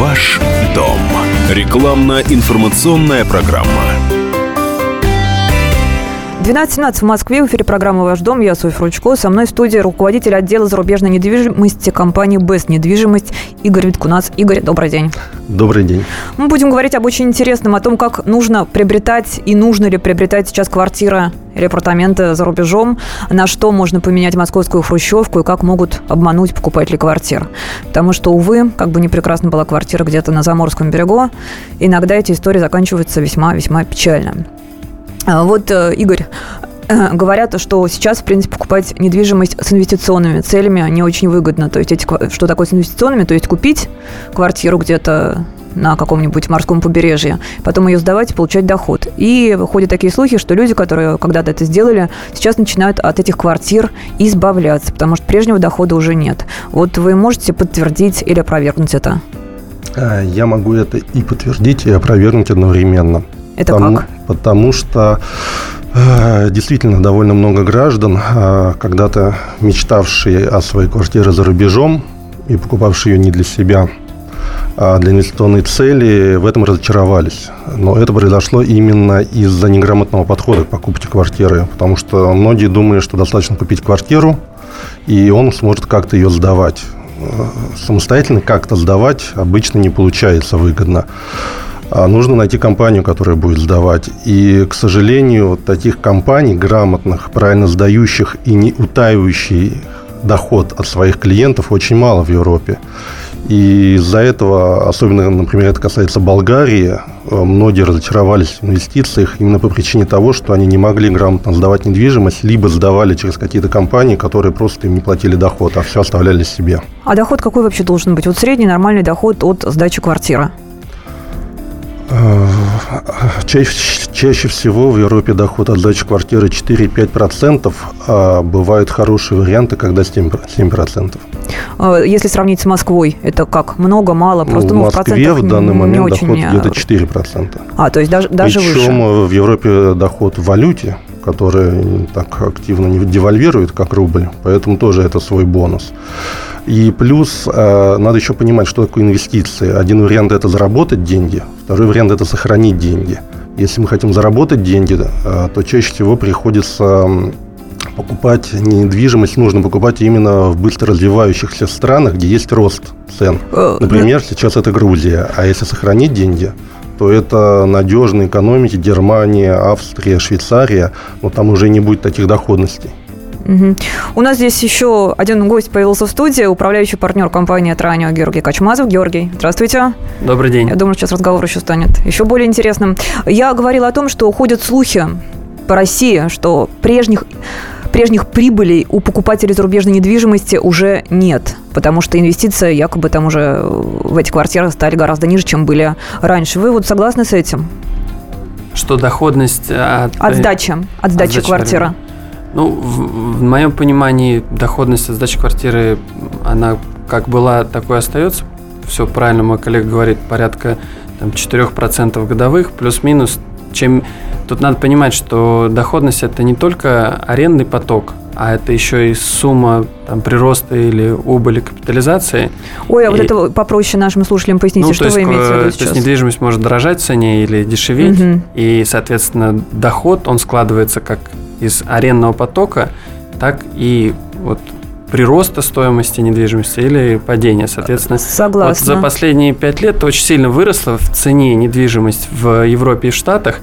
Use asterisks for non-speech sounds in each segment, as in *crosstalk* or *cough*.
Ваш дом. Рекламно-информационная программа. 12.17 в Москве. В эфире программы «Ваш дом». Я Софья Ручко. Со мной в студии руководитель отдела зарубежной недвижимости компании «Бест Недвижимость» Игорь Виткунас. Игорь, добрый день. Добрый день. Мы будем говорить об очень интересном, о том, как нужно приобретать и нужно ли приобретать сейчас квартира или апартаменты за рубежом, на что можно поменять московскую хрущевку и как могут обмануть покупателей квартир. Потому что, увы, как бы не прекрасна была квартира где-то на Заморском берегу, иногда эти истории заканчиваются весьма-весьма печально. А, вот, э, Игорь, э, говорят, что сейчас, в принципе, покупать недвижимость с инвестиционными целями не очень выгодно. То есть, эти, что такое с инвестиционными? То есть, купить квартиру где-то на каком-нибудь морском побережье, потом ее сдавать и получать доход. И ходят такие слухи, что люди, которые когда-то это сделали, сейчас начинают от этих квартир избавляться, потому что прежнего дохода уже нет. Вот вы можете подтвердить или опровергнуть это? А, я могу это и подтвердить, и опровергнуть одновременно. Это потому, как? Потому что э, действительно довольно много граждан, э, когда-то мечтавшие о своей квартире за рубежом и покупавшие ее не для себя, а для инвестиционной цели, в этом разочаровались. Но это произошло именно из-за неграмотного подхода к покупке квартиры, потому что многие думали, что достаточно купить квартиру, и он сможет как-то ее сдавать. Э, самостоятельно как-то сдавать обычно не получается выгодно. А нужно найти компанию, которая будет сдавать. И, к сожалению, таких компаний, грамотных, правильно сдающих и не утаивающих доход от своих клиентов очень мало в Европе. И из-за этого, особенно, например, это касается Болгарии, многие разочаровались в инвестициях именно по причине того, что они не могли грамотно сдавать недвижимость, либо сдавали через какие-то компании, которые просто им не платили доход, а все оставляли себе. А доход какой вообще должен быть? Вот средний нормальный доход от сдачи квартиры? Э, чаще, чаще всего в Европе доход от сдачи квартиры 4-5%, а бывают хорошие варианты, когда 7%. 7%. А если сравнить с Москвой, это как? Много, мало? Просто, ну, в Москве в, в данный момент доход где-то 4%. А, то есть даже, даже Причем выше? Причем в Европе доход в валюте, который так активно не девальвирует, как рубль, поэтому тоже это свой бонус. И плюс э, надо еще понимать, что такое инвестиции. Один вариант – это заработать деньги, второй вариант – это сохранить деньги. Если мы хотим заработать деньги, э, то чаще всего приходится покупать недвижимость нужно покупать именно в быстро развивающихся странах, где есть рост цен. Э, Например, сейчас это Грузия. А если сохранить деньги, то это надежные экономики Германия, Австрия, Швейцария, но там уже не будет таких доходностей. Угу. У нас здесь еще один гость появился в студии, управляющий партнер компании «Транио» Георгий Качмазов. Георгий, здравствуйте. Добрый день. Я думаю, сейчас разговор еще станет еще более интересным. Я говорила о том, что ходят слухи по России, что прежних прежних прибылей у покупателей зарубежной недвижимости уже нет, потому что инвестиции якобы там уже в эти квартиры стали гораздо ниже, чем были раньше. Вы вот согласны с этим? Что доходность от... От сдачи, от сдачи от квартиры. Ну, в, в моем понимании доходность от сдачи квартиры, она как была, такой остается. Все правильно мой коллега говорит, порядка там, 4% годовых, плюс-минус. Чем... Тут надо понимать, что доходность – это не только арендный поток, а это еще и сумма там, прироста или убыли капитализации. Ой, а и, вот это попроще нашим слушателям поясните, ну, что вы имеете в виду сейчас? То есть недвижимость может дорожать в цене или дешеветь, угу. и, соответственно, доход, он складывается как из арендного потока, так и вот прироста стоимости недвижимости или падения, соответственно. Согласна. Вот за последние пять лет очень сильно выросла в цене недвижимость в Европе и Штатах.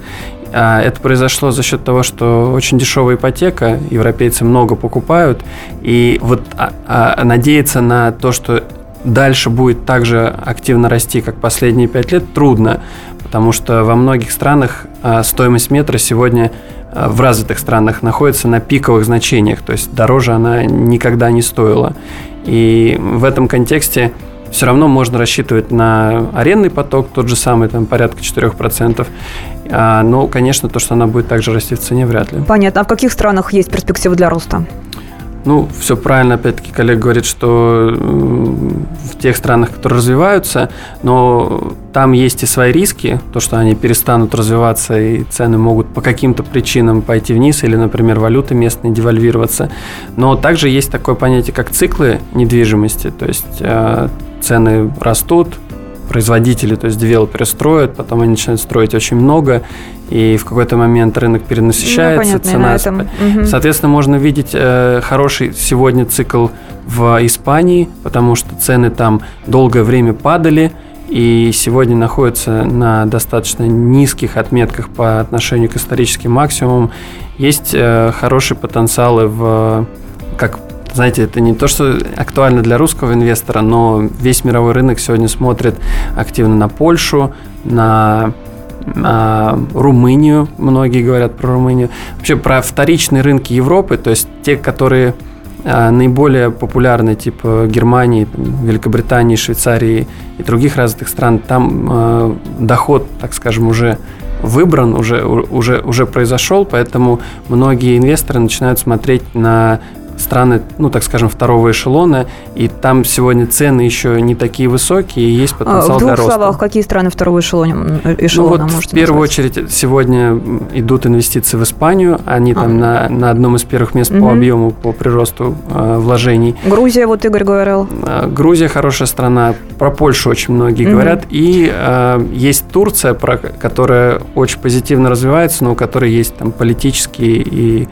А это произошло за счет того, что очень дешевая ипотека, европейцы много покупают, и вот а, а, надеяться на то, что дальше будет так же активно расти, как последние пять лет, трудно, потому что во многих странах а, стоимость метра сегодня Э, в развитых странах находится на пиковых значениях, то есть дороже она никогда не стоила. И в этом контексте все равно можно рассчитывать на арендный поток, тот же самый, там порядка 4%. А, но, конечно, то, что она будет также расти в цене, вряд ли. Понятно. А в каких странах есть перспективы для роста? Ну, все правильно, опять-таки, коллега говорит, что в тех странах, которые развиваются, но там есть и свои риски, то, что они перестанут развиваться, и цены могут по каким-то причинам пойти вниз, или, например, валюты местные девальвироваться. Но также есть такое понятие, как циклы недвижимости, то есть э, цены растут, производители, то есть девелоперы строят, потом они начинают строить очень много, и в какой-то момент рынок перенасыщается, ну, цена... Этом. Угу. Соответственно, можно видеть э, хороший сегодня цикл в Испании, потому что цены там долгое время падали, и сегодня находятся на достаточно низких отметках по отношению к историческим максимумам. Есть э, хорошие потенциалы в, знаете, это не то, что актуально для русского инвестора, но весь мировой рынок сегодня смотрит активно на Польшу, на а, Румынию, многие говорят про Румынию, вообще про вторичные рынки Европы, то есть те, которые а, наиболее популярны, типа Германии, Великобритании, Швейцарии и других развитых стран, там э, доход, так скажем, уже выбран, уже, уже, уже произошел, поэтому многие инвесторы начинают смотреть на страны, ну, так скажем, второго эшелона, и там сегодня цены еще не такие высокие, и есть потенциал а, в двух для роста. словах, какие страны второго эшелона, эшелона ну, вот В первую назвать? очередь сегодня идут инвестиции в Испанию, они а. там на, на одном из первых мест угу. по объему, по приросту э, вложений. Грузия, вот Игорь говорил. Э, Грузия хорошая страна, про Польшу очень многие угу. говорят, и э, есть Турция, про, которая очень позитивно развивается, но у которой есть там политические и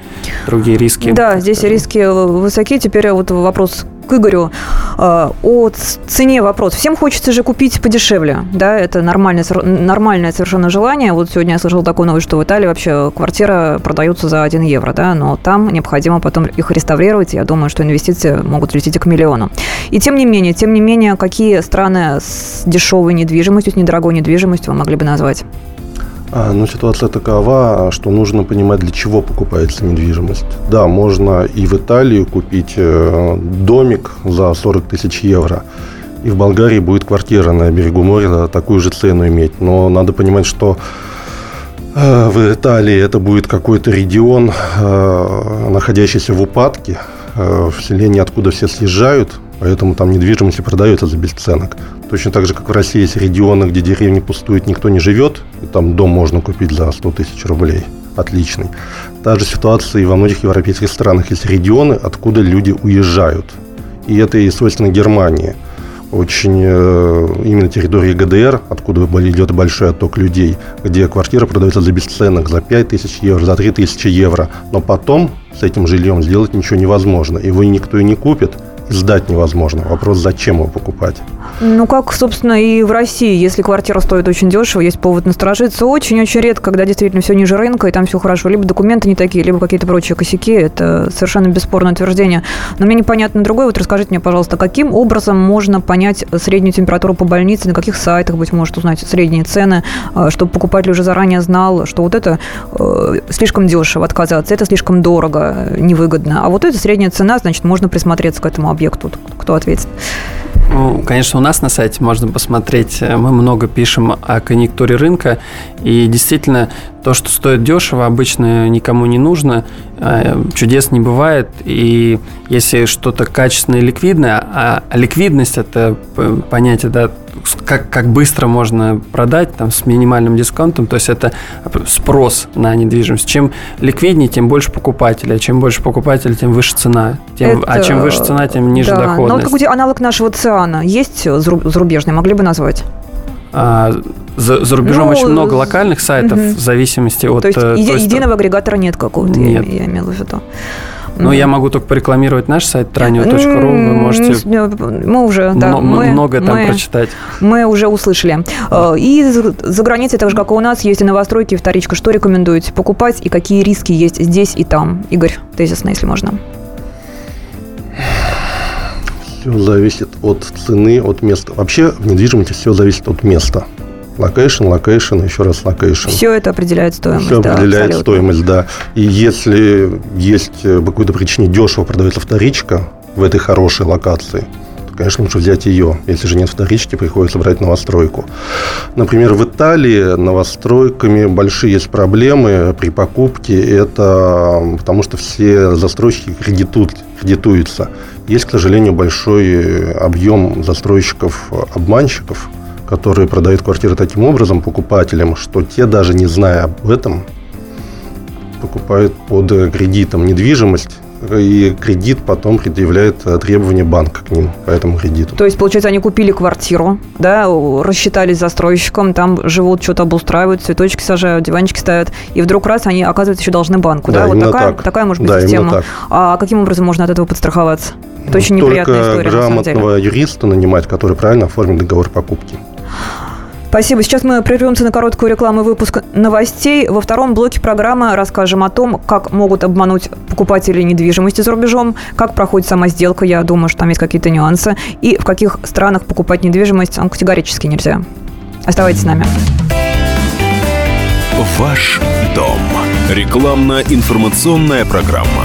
другие риски. Да, здесь риски высоки. Теперь вот вопрос к Игорю э, о цене вопрос. Всем хочется же купить подешевле, да, это нормальное, нормальное совершенно желание. Вот сегодня я слышала такую новость, что в Италии вообще квартира продается за 1 евро, да, но там необходимо потом их реставрировать. Я думаю, что инвестиции могут лететь к миллиону. И тем не менее, тем не менее, какие страны с дешевой недвижимостью, с недорогой недвижимостью вы могли бы назвать? А, ну, ситуация такова, что нужно понимать, для чего покупается недвижимость. Да, можно и в Италию купить э, домик за 40 тысяч евро, и в Болгарии будет квартира на берегу моря такую же цену иметь. Но надо понимать, что э, в Италии это будет какой-то регион, э, находящийся в упадке, в селении, откуда все съезжают, поэтому там недвижимость и продается за бесценок. Точно так же, как в России есть регионы, где деревни пустуют, никто не живет, и там дом можно купить за 100 тысяч рублей. Отличный. Та же ситуация и во многих европейских странах. Есть регионы, откуда люди уезжают. И это и свойственно Германии. Очень э, именно территории ГДР, откуда идет большой отток людей, где квартира продается за бесценок, за 5 тысяч евро, за 3 тысячи евро. Но потом с этим жильем сделать ничего невозможно. Его никто и не купит – сдать невозможно. Вопрос, зачем его покупать? Ну, как, собственно, и в России. Если квартира стоит очень дешево, есть повод насторожиться. Очень-очень редко, когда действительно все ниже рынка, и там все хорошо. Либо документы не такие, либо какие-то прочие косяки. Это совершенно бесспорное утверждение. Но мне непонятно другое. Вот расскажите мне, пожалуйста, каким образом можно понять среднюю температуру по больнице, на каких сайтах, быть может, узнать средние цены, а, чтобы покупатель уже заранее знал, что вот это э, слишком дешево отказаться, это слишком дорого, невыгодно. А вот это средняя цена, значит, можно присмотреться к этому объекту, кто ответит? Ну, конечно, у нас на сайте можно посмотреть. Э, мы много пишем о конъюнктуре рынка. И действительно, то, что стоит дешево, обычно никому не нужно. Э, чудес не бывает. И если что-то качественное и ликвидное, а ликвидность – это понятие, да, как, как быстро можно продать там, с минимальным дисконтом, то есть это спрос на недвижимость. Чем ликвиднее, тем больше покупателей, а чем больше покупателей, тем выше цена. Тем, это, а чем выше цена, тем ниже да. доходность. Ну, вот какой аналог нашего ЦИАНа есть зарубежный, могли бы назвать? А, за, за рубежом ну, очень много локальных сайтов угу. в зависимости от... То есть, э, еди, единого агрегатора нет какого-то, нет. Я, я имела в виду. Ну, я могу только порекламировать наш сайт tranio.ru. Вы можете мы уже, да, мы, многое там мы, прочитать. Мы уже услышали. Э, и за границей, так же, как и у нас, есть и новостройки, и вторичка. Что рекомендуете покупать и какие риски есть здесь и там? Игорь, тезисно, если можно. Все зависит от цены, от места. Вообще в недвижимости все зависит от места. Location, location, еще раз location. Все это определяет стоимость. Все да, определяет абсолютно. стоимость, да. И если есть э, по какой-то причине дешево продается вторичка в этой хорошей локации, то, конечно, лучше взять ее. Если же нет вторички, приходится брать новостройку. Например, в Италии новостройками большие есть проблемы при покупке. Это потому что все застройщики кредитуют, кредитуются. Есть, к сожалению, большой объем застройщиков-обманщиков, которые продают квартиры таким образом покупателям, что те, даже не зная об этом, покупают под кредитом недвижимость, и кредит потом предъявляет требования банка к ним по этому кредиту. То есть, получается, они купили квартиру, да, рассчитались застройщиком, там живут, что-то обустраивают, цветочки сажают, диванчики ставят, и вдруг раз они, оказывается, еще должны банку, да? да? Вот такая, так. такая может быть да, система. Так. А каким образом можно от этого подстраховаться? Это очень Только неприятная история, грамотного юриста нанимать, который правильно оформит договор покупки. Спасибо. Сейчас мы прервемся на короткую рекламу выпуск новостей. Во втором блоке программы расскажем о том, как могут обмануть покупатели недвижимости за рубежом, как проходит сама сделка, я думаю, что там есть какие-то нюансы, и в каких странах покупать недвижимость категорически нельзя. Оставайтесь с нами. Ваш дом. Рекламно-информационная программа.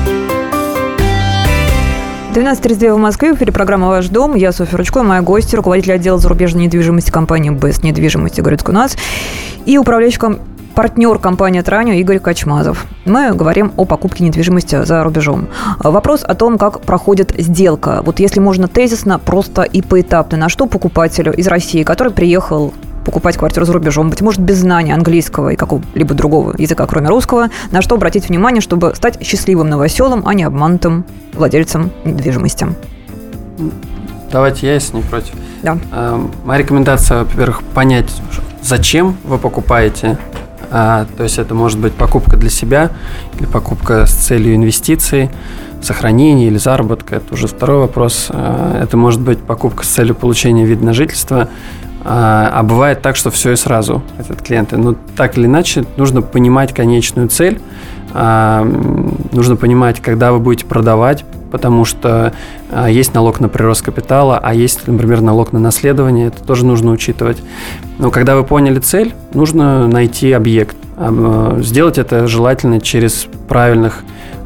12.32 в Москве, в эфире программа «Ваш дом». Я Софья Ручко, моя гостья, руководитель отдела зарубежной недвижимости компании «Бест недвижимости» Городской у нас и управляющий партнер компании «Траню» Игорь Качмазов. Мы говорим о покупке недвижимости за рубежом. Вопрос о том, как проходит сделка. Вот если можно тезисно, просто и поэтапно, на что покупателю из России, который приехал покупать квартиру за рубежом, быть может, без знания английского и какого-либо другого языка, кроме русского, на что обратить внимание, чтобы стать счастливым новоселом, а не обманутым владельцем недвижимости. Давайте я, если не против. Да. Моя рекомендация, во-первых, понять, зачем вы покупаете. А, то есть это может быть покупка для себя или покупка с целью инвестиций, сохранения или заработка. Это уже второй вопрос. А, это может быть покупка с целью получения вида на жительство. А, а бывает так, что все и сразу этот клиенты. Но так или иначе, нужно понимать конечную цель, а, нужно понимать, когда вы будете продавать, потому что а, есть налог на прирост капитала, а есть, например, налог на наследование, это тоже нужно учитывать. Но когда вы поняли цель, нужно найти объект. Сделать это желательно через правильных,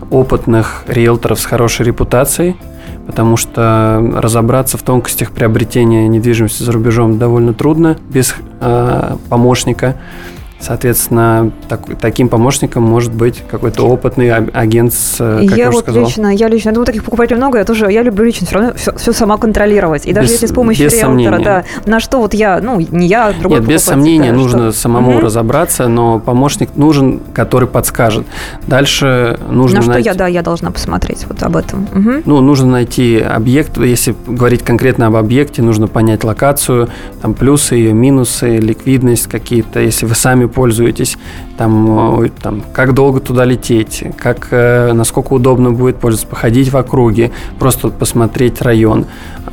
опытных риэлторов с хорошей репутацией – потому что разобраться в тонкостях приобретения недвижимости за рубежом довольно трудно без э, помощника. Соответственно, так, таким помощником может быть какой-то опытный агент, с, как я, я вот сказал. лично, я лично, думаю, таких покупателей много, я тоже, я люблю лично все равно все, все сама контролировать. И даже Без- если с помощью без риэлтора, сомнения. да, на что вот я, ну, не я, а другой Нет, без сомнения, да, нужно что- самому Мгм. разобраться, но помощник нужен, который подскажет. Дальше нужно На что найти... я, да, я должна посмотреть вот об этом. Мгм. Ну, нужно найти объект. Если говорить конкретно об объекте, нужно понять локацию, там плюсы ее, минусы, ликвидность какие-то. Если вы сами пользуетесь, там, там как долго туда лететь, как, э, насколько удобно будет пользоваться, походить в округе, просто посмотреть район,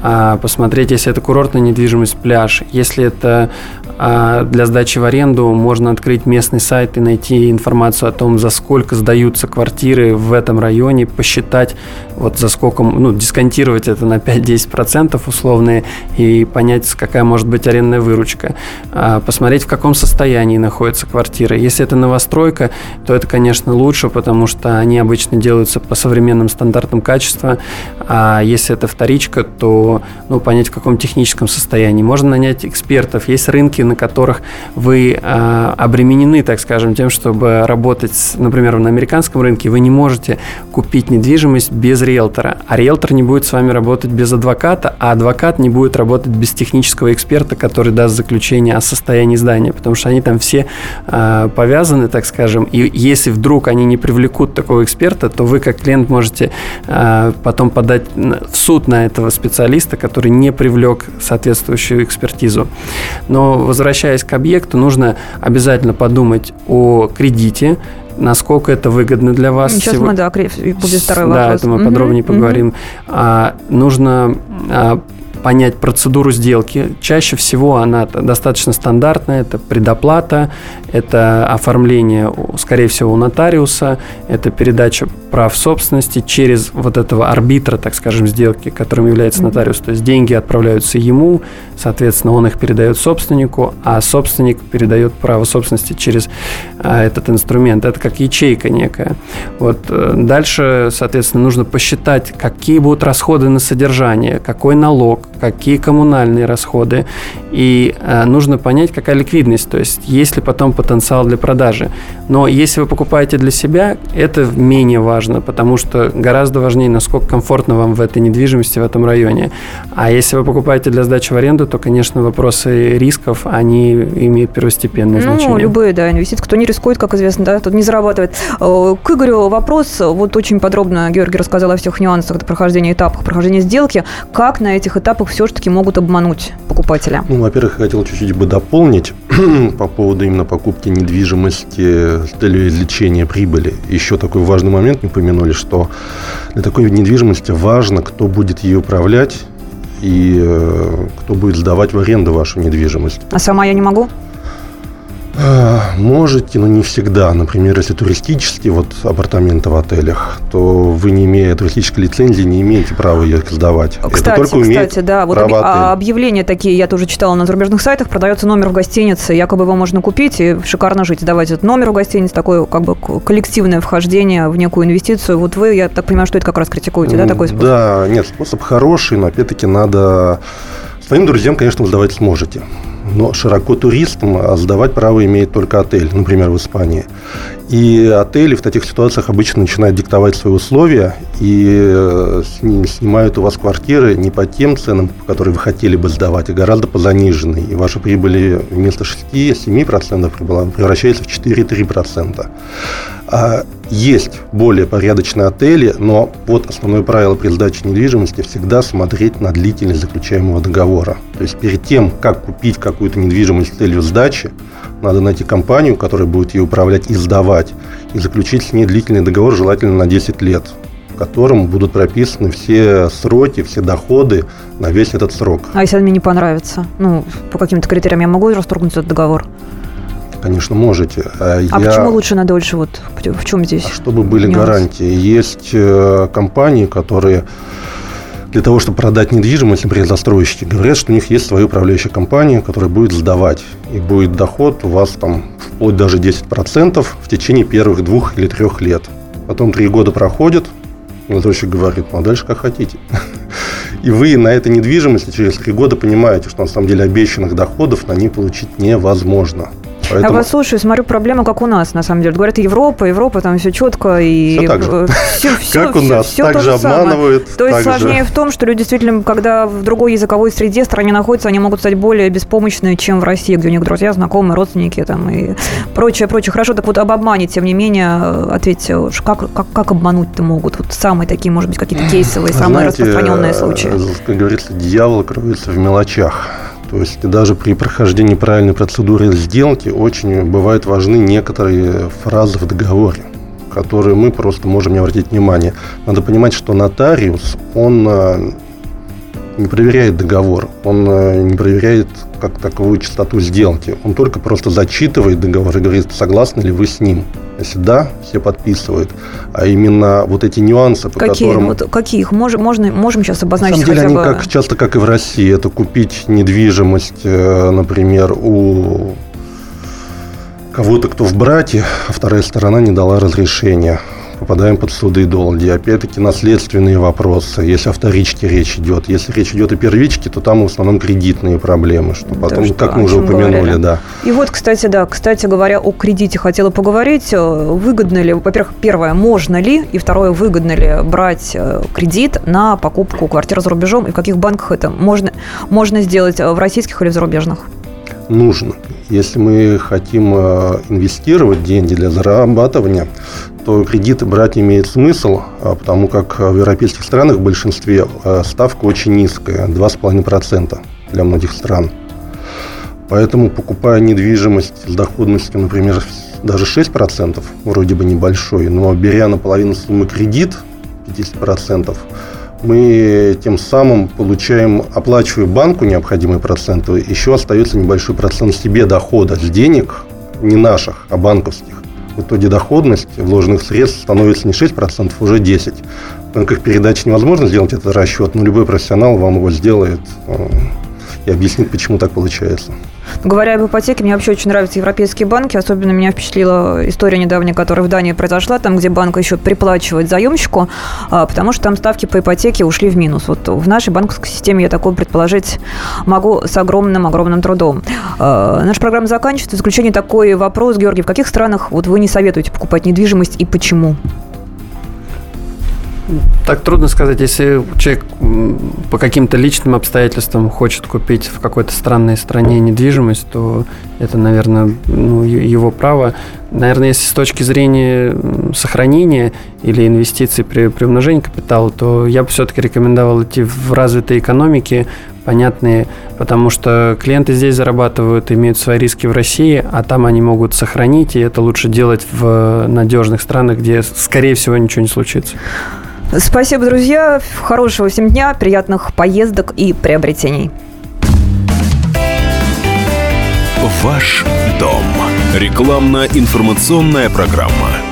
а, посмотреть, если это курортная недвижимость, пляж. Если это а, для сдачи в аренду, можно открыть местный сайт и найти информацию о том, за сколько сдаются квартиры в этом районе, посчитать, вот за сколько, ну, дисконтировать это на 5-10% условные и понять, какая может быть арендная выручка. А, Посмотреть, в каком состоянии находится квартира. Если это новостройка, то это, конечно, лучше, потому что они обычно делаются по современным стандартам качества. А если это вторичка, то ну, понять, в каком техническом состоянии. Можно нанять экспертов. Есть рынки, на которых вы а, обременены, так скажем, тем, чтобы работать, например, на американском рынке, вы не можете купить недвижимость без риэлтора. А риэлтор не будет с вами работать без адвоката, а адвокат не будет работать без технического эксперта, который даст заключение о состоянии здания, потому что они там все а, повязаны, так скажем, и если вдруг они не привлекут такого эксперта, то вы как клиент можете а, потом подать в суд на этого специалиста, который не привлек соответствующую экспертизу. Но возвращаясь к объекту, нужно обязательно подумать о кредите, насколько это выгодно для вас. Сейчас Сего- мы, да, кре- будет второй да, вопрос. это мы Мгм, подробнее мгм. поговорим. А, нужно а, понять процедуру сделки. Чаще всего она достаточно стандартная. Это предоплата, это оформление, скорее всего, у нотариуса, это передача прав собственности через вот этого арбитра, так скажем, сделки, которым является нотариус. То есть деньги отправляются ему, соответственно, он их передает собственнику, а собственник передает право собственности через а, этот инструмент. Это как ячейка некая. Вот э, дальше, соответственно, нужно посчитать, какие будут расходы на содержание, какой налог, какие коммунальные расходы, и э, нужно понять, какая ликвидность, то есть есть ли потом потенциал для продажи. Но если вы покупаете для себя, это менее важно, потому что гораздо важнее, насколько комфортно вам в этой недвижимости в этом районе. А если вы покупаете для сдачи в аренду, то, конечно, вопросы рисков, они имеют первостепенное ну, значение. Ну, любые, да, инвестиции. Кто не рискует, как известно, да, тут не зарабатывает. Э, к Игорю вопрос. Вот очень подробно Георгий рассказал о всех нюансах прохождения этапах, прохождения сделки. Как на этих этапах все-таки могут обмануть покупателя? Ну, во-первых, я хотел чуть-чуть бы дополнить *clears throat* по поводу именно покупки недвижимости с целью извлечения прибыли. Еще такой важный момент не упомянули, что для такой недвижимости важно, кто будет ее управлять и э, кто будет сдавать в аренду вашу недвижимость. А сама я не могу? А, можете, но не всегда. Например, если туристические вот апартаменты в отелях, то вы, не имея туристической лицензии, не имеете права ее сдавать. Кстати, Это только кстати, да. Вот об, а объявления такие я тоже читала на зарубежных сайтах. Продается номер в гостинице, якобы его можно купить и шикарно жить. Давать этот номер в гостинице, такое как бы коллективное вхождение в некую инвестицию. Вот вы, я так понимаю, что это как раз критикуете, да, такой способ? Да, нет, способ хороший, но опять-таки надо... Своим друзьям, конечно, сдавать сможете но широко туристам а сдавать право имеет только отель, например, в Испании. И отели в таких ситуациях обычно начинают диктовать свои условия и э, снимают у вас квартиры не по тем ценам, по которым вы хотели бы сдавать, а гораздо по заниженной. И ваша прибыль вместо 6-7% превращается в 4-3%. Есть более порядочные отели, но вот основное правило при сдаче недвижимости всегда смотреть на длительность заключаемого договора. То есть перед тем, как купить какую-то недвижимость с целью сдачи, надо найти компанию, которая будет ее управлять и сдавать, и заключить с ней длительный договор, желательно на 10 лет, в котором будут прописаны все сроки, все доходы на весь этот срок. А если мне не понравится? Ну, по каким-то критериям я могу расторгнуть этот договор? Конечно, можете. А, а я... почему лучше на дольше? Вот в чем здесь? Чтобы были нюанс? гарантии. Есть э, компании, которые для того, чтобы продать недвижимость, например, застройщики, говорят, что у них есть своя управляющая компания, которая будет сдавать. И будет доход у вас там вплоть даже 10% в течение первых двух или трех лет. Потом три года проходят, застройщик говорит, ну а дальше как хотите. *laughs* И вы на этой недвижимости через три года понимаете, что на самом деле обещанных доходов на ней получить невозможно. Поэтому... Я вас слушаю, смотрю, проблема как у нас, на самом деле. Говорят, Европа, Европа, там все четко. И все так же. Все, все, *laughs* как у нас, все, так же обманывают. То есть сложнее в том, что люди действительно, когда в другой языковой среде стране находятся, они могут стать более беспомощны, чем в России, где у них друзья, знакомые, родственники там, и прочее, прочее. Хорошо, так вот об обмане, тем не менее, ответьте, как, как, как обмануть-то могут? Вот самые такие, может быть, какие-то кейсовые, самые Знаете, распространенные случаи. Как говорится, дьявол кроется в мелочах. То есть даже при прохождении правильной процедуры сделки очень бывают важны некоторые фразы в договоре которые мы просто можем не обратить внимание. Надо понимать, что нотариус, он э, не проверяет договор, он э, не проверяет как таковую частоту сделки. Он только просто зачитывает договор и говорит, согласны ли вы с ним. Если да, все подписывают. А именно вот эти нюансы, по какие? которым... Вот какие их можно, можно, можем сейчас обозначить На самом деле, они бы... как, часто, как и в России, это купить недвижимость, э, например, у кого-то, кто в брате, а вторая сторона не дала разрешения попадаем под суды и долги. Опять-таки наследственные вопросы, если о вторичке речь идет. Если речь идет о первичке, то там в основном кредитные проблемы, что потом, что, как мы уже упомянули, говорили. да. И вот, кстати, да, кстати говоря, о кредите хотела поговорить. Выгодно ли, во-первых, первое, можно ли, и второе, выгодно ли брать э, кредит на покупку квартиры за рубежом, и в каких банках это можно, можно сделать, э, в российских или в зарубежных? Нужно. Если мы хотим э, инвестировать деньги для зарабатывания, то кредиты брать имеет смысл, а, потому как в европейских странах в большинстве а, ставка очень низкая, 2,5% для многих стран. Поэтому, покупая недвижимость с доходностью, например, даже 6%, вроде бы небольшой, но беря наполовину суммы кредит, 50%, мы тем самым получаем, оплачивая банку необходимые проценты, еще остается небольшой процент себе дохода с денег, не наших, а банковских. В итоге доходность вложенных средств становится не 6%, уже 10%. В рамках передачи невозможно сделать этот расчет, но любой профессионал вам его сделает э, и объяснит, почему так получается. Говоря об ипотеке, мне вообще очень нравятся европейские банки. Особенно меня впечатлила история недавняя, которая в Дании произошла, там, где банк еще приплачивает заемщику, а, потому что там ставки по ипотеке ушли в минус. Вот в нашей банковской системе я такое предположить могу с огромным-огромным трудом. А, наша программа заканчивается. В заключение такой вопрос, Георгий, в каких странах вот вы не советуете покупать недвижимость и почему? Так трудно сказать, если человек по каким-то личным обстоятельствам хочет купить в какой-то странной стране недвижимость, то это, наверное, ну, его право. Наверное, если с точки зрения сохранения или инвестиций при, при умножении капитала, то я бы все-таки рекомендовал идти в развитые экономики, понятные, потому что клиенты здесь зарабатывают, имеют свои риски в России, а там они могут сохранить, и это лучше делать в надежных странах, где, скорее всего, ничего не случится. Спасибо, друзья. Хорошего всем дня, приятных поездок и приобретений. Ваш дом. Рекламно-информационная программа.